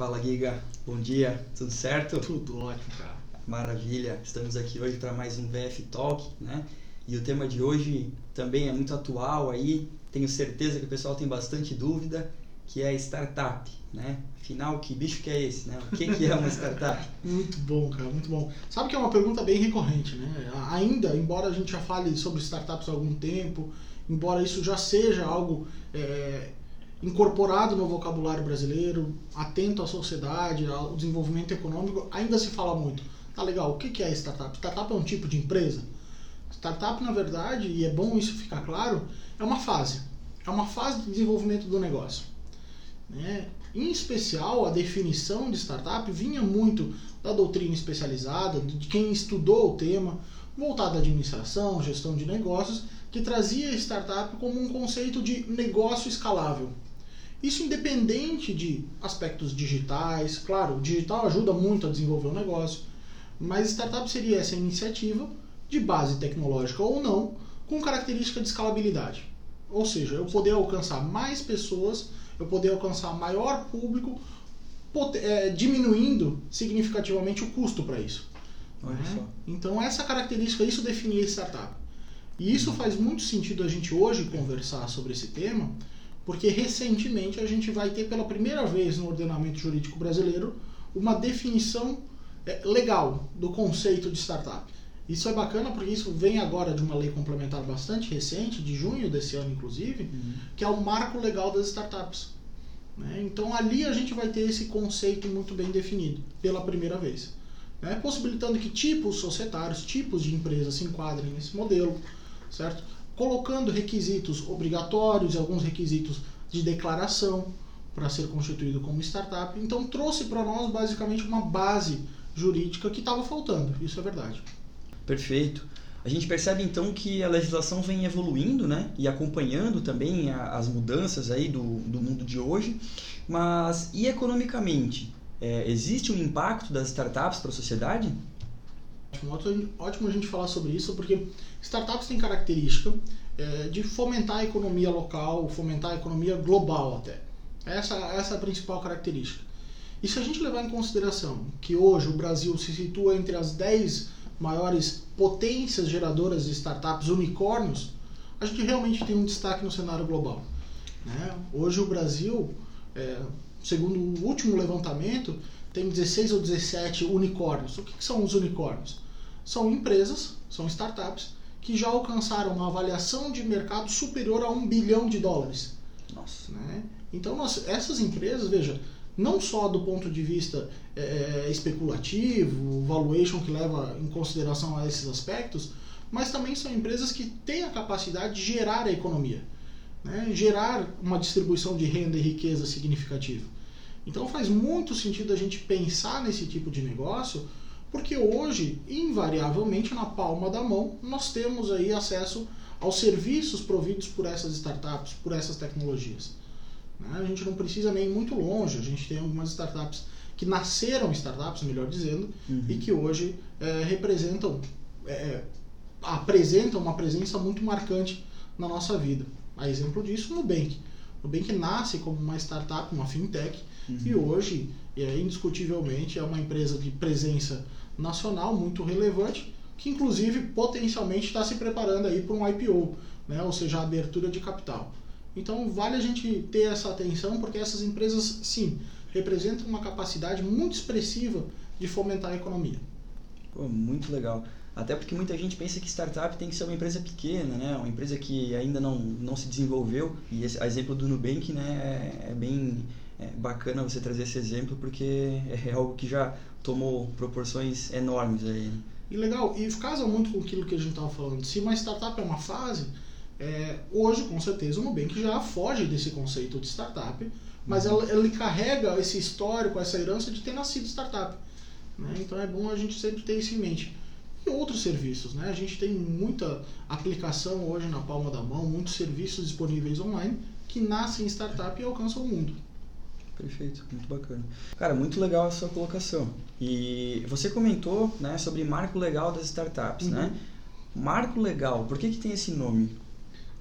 Fala Giga, bom dia, tudo certo? Tudo ótimo, cara. Maravilha, estamos aqui hoje para mais um VF Talk, né? E o tema de hoje também é muito atual aí, tenho certeza que o pessoal tem bastante dúvida, que é startup, né? Afinal, que bicho que é esse, né? O que, que é uma startup? muito bom, cara, muito bom. Sabe que é uma pergunta bem recorrente, né? Ainda, embora a gente já fale sobre startups há algum tempo, embora isso já seja algo é, incorporado no vocabulário brasileiro, atento à sociedade, ao desenvolvimento econômico, ainda se fala muito. Tá legal, o que é startup? Startup é um tipo de empresa? Startup, na verdade, e é bom isso ficar claro, é uma fase. É uma fase de desenvolvimento do negócio. Né? Em especial, a definição de startup vinha muito da doutrina especializada, de quem estudou o tema, voltado à administração, gestão de negócios, que trazia startup como um conceito de negócio escalável. Isso independente de aspectos digitais, claro, o digital ajuda muito a desenvolver o negócio, mas startup seria essa iniciativa de base tecnológica ou não, com característica de escalabilidade. Ou seja, eu poder alcançar mais pessoas, eu poder alcançar maior público, é, diminuindo significativamente o custo para isso. Né? Então essa característica, isso definia startup. E isso faz muito sentido a gente hoje conversar sobre esse tema, porque recentemente a gente vai ter pela primeira vez no ordenamento jurídico brasileiro uma definição é, legal do conceito de startup. Isso é bacana porque isso vem agora de uma lei complementar bastante recente, de junho desse ano inclusive, uhum. que é o marco legal das startups. Né? Então ali a gente vai ter esse conceito muito bem definido pela primeira vez, né? possibilitando que tipos societários, tipos de empresas se enquadrem nesse modelo, certo? Colocando requisitos obrigatórios e alguns requisitos de declaração para ser constituído como startup. Então trouxe para nós basicamente uma base jurídica que estava faltando. Isso é verdade. Perfeito. A gente percebe então que a legislação vem evoluindo, né, e acompanhando também a, as mudanças aí do, do mundo de hoje. Mas e economicamente, é, existe um impacto das startups para a sociedade? Ótimo, ótimo a gente falar sobre isso, porque startups têm característica é, de fomentar a economia local, fomentar a economia global até. Essa, essa é a principal característica. E se a gente levar em consideração que hoje o Brasil se situa entre as 10 maiores potências geradoras de startups unicórnios, a gente realmente tem um destaque no cenário global. Né? Hoje o Brasil, é, segundo o último levantamento, tem 16 ou 17 unicórnios. O que, que são os unicórnios? São empresas, são startups, que já alcançaram uma avaliação de mercado superior a um bilhão de dólares. Nossa. Né? Então, nós, essas empresas, veja, não só do ponto de vista é, especulativo, valuation que leva em consideração a esses aspectos, mas também são empresas que têm a capacidade de gerar a economia, né? gerar uma distribuição de renda e riqueza significativa. Então faz muito sentido a gente pensar nesse tipo de negócio, porque hoje, invariavelmente, na palma da mão, nós temos aí acesso aos serviços providos por essas startups, por essas tecnologias. Né? A gente não precisa nem ir muito longe, a gente tem algumas startups que nasceram startups, melhor dizendo, uhum. e que hoje é, representam, é, apresentam uma presença muito marcante na nossa vida. A exemplo disso, o Nubank. O Nubank nasce como uma startup, uma fintech, Uhum. E hoje, é, indiscutivelmente, é uma empresa de presença nacional muito relevante, que inclusive potencialmente está se preparando aí para um IPO, né? ou seja, a abertura de capital. Então vale a gente ter essa atenção, porque essas empresas, sim, representam uma capacidade muito expressiva de fomentar a economia. Pô, muito legal. Até porque muita gente pensa que startup tem que ser uma empresa pequena, né? Uma empresa que ainda não, não se desenvolveu. E esse exemplo do Nubank né, é, é bem é bacana você trazer esse exemplo porque é algo que já tomou proporções enormes aí. Né? E legal, e casa muito com aquilo que a gente estava falando. Se uma startup é uma fase, é, hoje com certeza o Nubank já foge desse conceito de startup, mas uhum. ela, ele carrega esse histórico, essa herança de ter nascido startup. Né? Então é bom a gente sempre ter isso em mente. E outros serviços, né? A gente tem muita aplicação hoje na palma da mão, muitos serviços disponíveis online que nascem em startup e alcançam o mundo. Perfeito, muito bacana. Cara, muito legal a sua colocação. E você comentou né, sobre marco legal das startups, né? uhum. né? Marco legal, por que, que tem esse nome?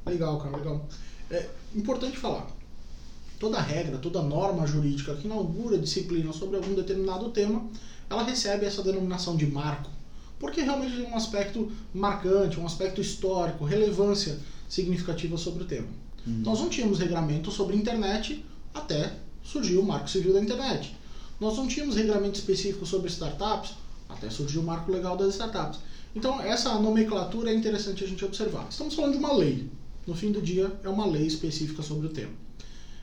Legal, cara, legal. É importante falar. toda regra, toda norma jurídica que inaugura disciplina sobre algum determinado tema, ela recebe essa denominação de marco, porque realmente tem um aspecto marcante, um aspecto histórico, relevância significativa sobre o tema. Uhum. Nós não tínhamos regramento sobre internet até surgir o Marco Civil da Internet. Nós não tínhamos regramento específico sobre startups até surgir o Marco Legal das Startups. Então, essa nomenclatura é interessante a gente observar. Estamos falando de uma lei. No fim do dia, é uma lei específica sobre o tema.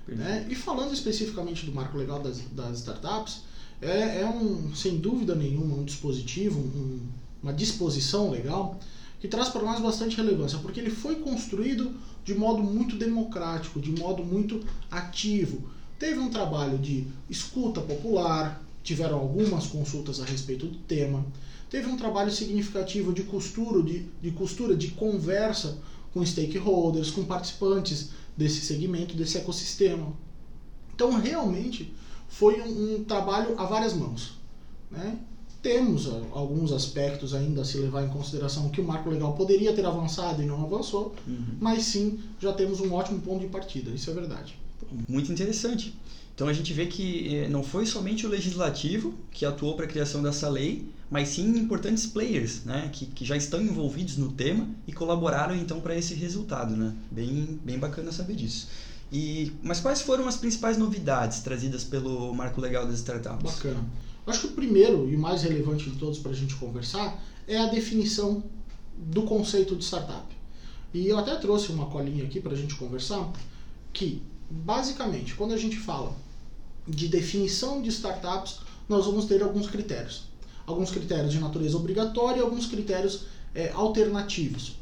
Né? E falando especificamente do marco legal das, das startups, é, é, um, sem dúvida nenhuma, um dispositivo, um, uma disposição legal que traz para nós bastante relevância, porque ele foi construído de modo muito democrático, de modo muito ativo. Teve um trabalho de escuta popular, tiveram algumas consultas a respeito do tema, teve um trabalho significativo de costura, de, de costura, de conversa com stakeholders, com participantes desse segmento, desse ecossistema. Então, realmente, foi um, um trabalho a várias mãos. Né? Temos alguns aspectos ainda a se levar em consideração que o marco legal poderia ter avançado e não avançou, uhum. mas sim, já temos um ótimo ponto de partida, isso é verdade. Muito interessante. Então a gente vê que eh, não foi somente o legislativo que atuou para a criação dessa lei, mas sim importantes players, né, que, que já estão envolvidos no tema e colaboraram então para esse resultado, né? Bem, bem bacana saber disso. E, mas quais foram as principais novidades trazidas pelo Marco Legal das Startups? Bacana. Acho que o primeiro e mais relevante de todos para a gente conversar é a definição do conceito de startup. E eu até trouxe uma colinha aqui para a gente conversar, que basicamente quando a gente fala de definição de startups, nós vamos ter alguns critérios. Alguns critérios de natureza obrigatória e alguns critérios é, alternativos.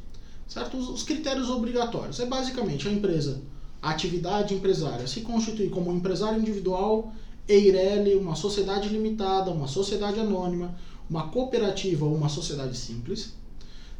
Certo? Os, os critérios obrigatórios é basicamente a empresa, a atividade empresária se constituir como um empresário individual, EIRELI, uma sociedade limitada, uma sociedade anônima, uma cooperativa ou uma sociedade simples,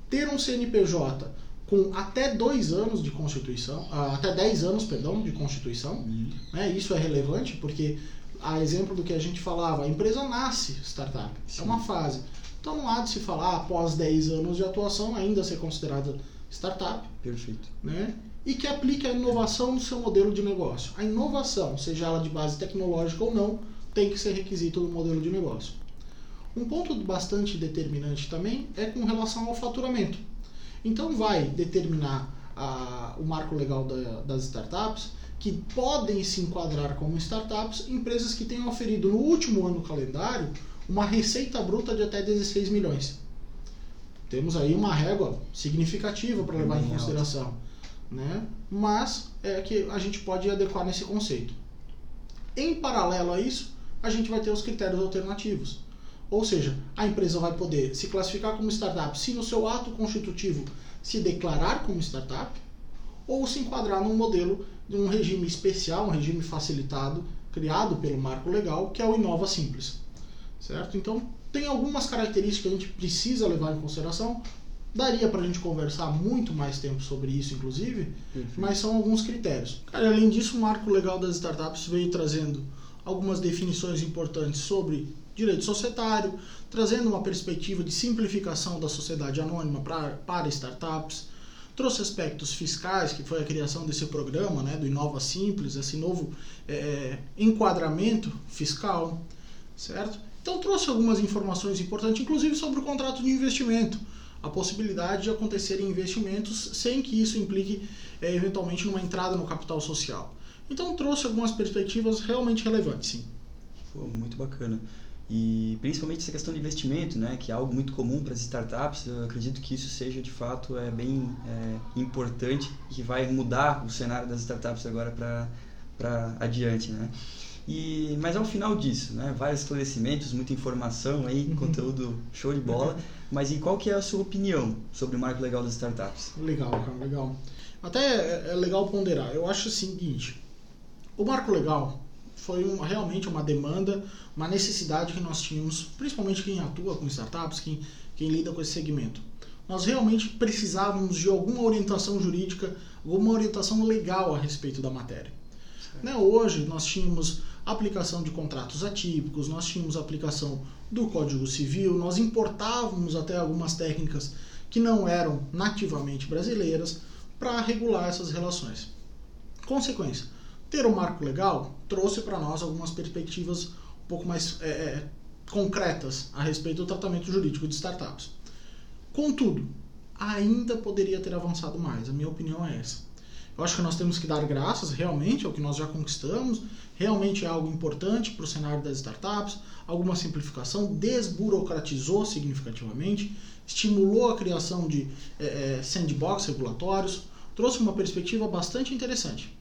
ter um CNPJ com até dois anos de constituição, ah, até 10 anos, perdão, de constituição. Uhum. Né? Isso é relevante porque, a exemplo do que a gente falava, a empresa nasce startup, Sim. é uma fase. Então não há de se falar após 10 anos de atuação ainda ser considerada startup. Perfeito. Né? E que aplique a inovação no seu modelo de negócio. A inovação, seja ela de base tecnológica ou não, tem que ser requisito do modelo de negócio. Um ponto bastante determinante também é com relação ao faturamento. Então vai determinar a, o marco legal da, das startups que podem se enquadrar como startups empresas que tenham oferido no último ano calendário uma receita bruta de até 16 milhões. Temos aí uma régua significativa para levar em consideração. Né? Mas é que a gente pode adequar nesse conceito. Em paralelo a isso, a gente vai ter os critérios alternativos. Ou seja, a empresa vai poder se classificar como startup se no seu ato constitutivo se declarar como startup ou se enquadrar num modelo de um regime especial, um regime facilitado, criado pelo marco legal, que é o Inova Simples. Certo? Então, tem algumas características que a gente precisa levar em consideração. Daria para a gente conversar muito mais tempo sobre isso, inclusive, mas são alguns critérios. Cara, além disso, o marco legal das startups veio trazendo algumas definições importantes sobre direito societário, trazendo uma perspectiva de simplificação da sociedade anônima pra, para startups, trouxe aspectos fiscais, que foi a criação desse programa, né, do Inova Simples, esse novo é, enquadramento fiscal, certo? Então trouxe algumas informações importantes, inclusive sobre o contrato de investimento, a possibilidade de acontecerem investimentos sem que isso implique é, eventualmente numa entrada no capital social. Então trouxe algumas perspectivas realmente relevantes, sim. Pô, muito bacana. E principalmente essa questão de investimento, né, que é algo muito comum para as startups, eu acredito que isso seja de fato é bem é, importante e que vai mudar o cenário das startups agora para adiante, né? E, mas ao final disso, né, vários esclarecimentos, muita informação aí, uhum. conteúdo show de bola. Mas e qual que é a sua opinião sobre o marco legal das startups? Legal, cara, legal. Até é, é legal ponderar. Eu acho o seguinte: o marco legal foi um, realmente uma demanda, uma necessidade que nós tínhamos, principalmente quem atua com startups, quem, quem lida com esse segmento. Nós realmente precisávamos de alguma orientação jurídica, alguma orientação legal a respeito da matéria. Né? Hoje nós tínhamos aplicação de contratos atípicos, nós tínhamos aplicação do Código Civil, nós importávamos até algumas técnicas que não eram nativamente brasileiras para regular essas relações. Consequência, ter um marco legal trouxe para nós algumas perspectivas um pouco mais é, é, concretas a respeito do tratamento jurídico de startups. Contudo, ainda poderia ter avançado mais, a minha opinião é essa. Eu acho que nós temos que dar graças realmente ao que nós já conquistamos, realmente é algo importante para o cenário das startups, alguma simplificação, desburocratizou significativamente, estimulou a criação de é, sandbox regulatórios, trouxe uma perspectiva bastante interessante.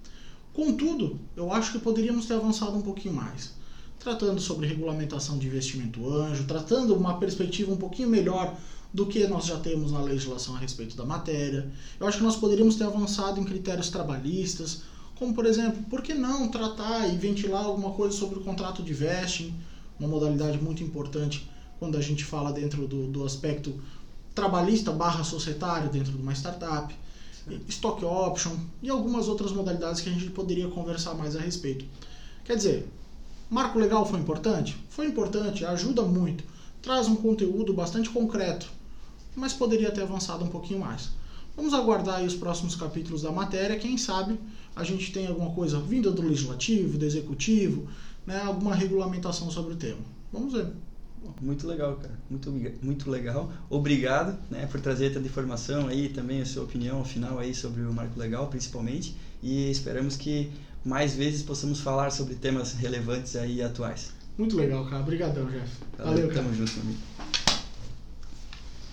Contudo, eu acho que poderíamos ter avançado um pouquinho mais, tratando sobre regulamentação de investimento anjo, tratando uma perspectiva um pouquinho melhor do que nós já temos na legislação a respeito da matéria. Eu acho que nós poderíamos ter avançado em critérios trabalhistas, como por exemplo, por que não tratar e ventilar alguma coisa sobre o contrato de vesting, uma modalidade muito importante quando a gente fala dentro do, do aspecto trabalhista barra societário dentro de uma startup, stock option e algumas outras modalidades que a gente poderia conversar mais a respeito. Quer dizer, marco legal foi importante? Foi importante, ajuda muito, traz um conteúdo bastante concreto mas poderia ter avançado um pouquinho mais. Vamos aguardar os próximos capítulos da matéria, quem sabe a gente tem alguma coisa vinda do legislativo, do executivo, né, alguma regulamentação sobre o tema. Vamos ver. Muito legal, cara. Muito, muito legal. Obrigado né, por trazer tanta informação aí, também a sua opinião final aí sobre o Marco Legal, principalmente. E esperamos que mais vezes possamos falar sobre temas relevantes aí e atuais. Muito legal, cara. Obrigadão, Jeff. Valeu, Valeu tamo junto, amigo.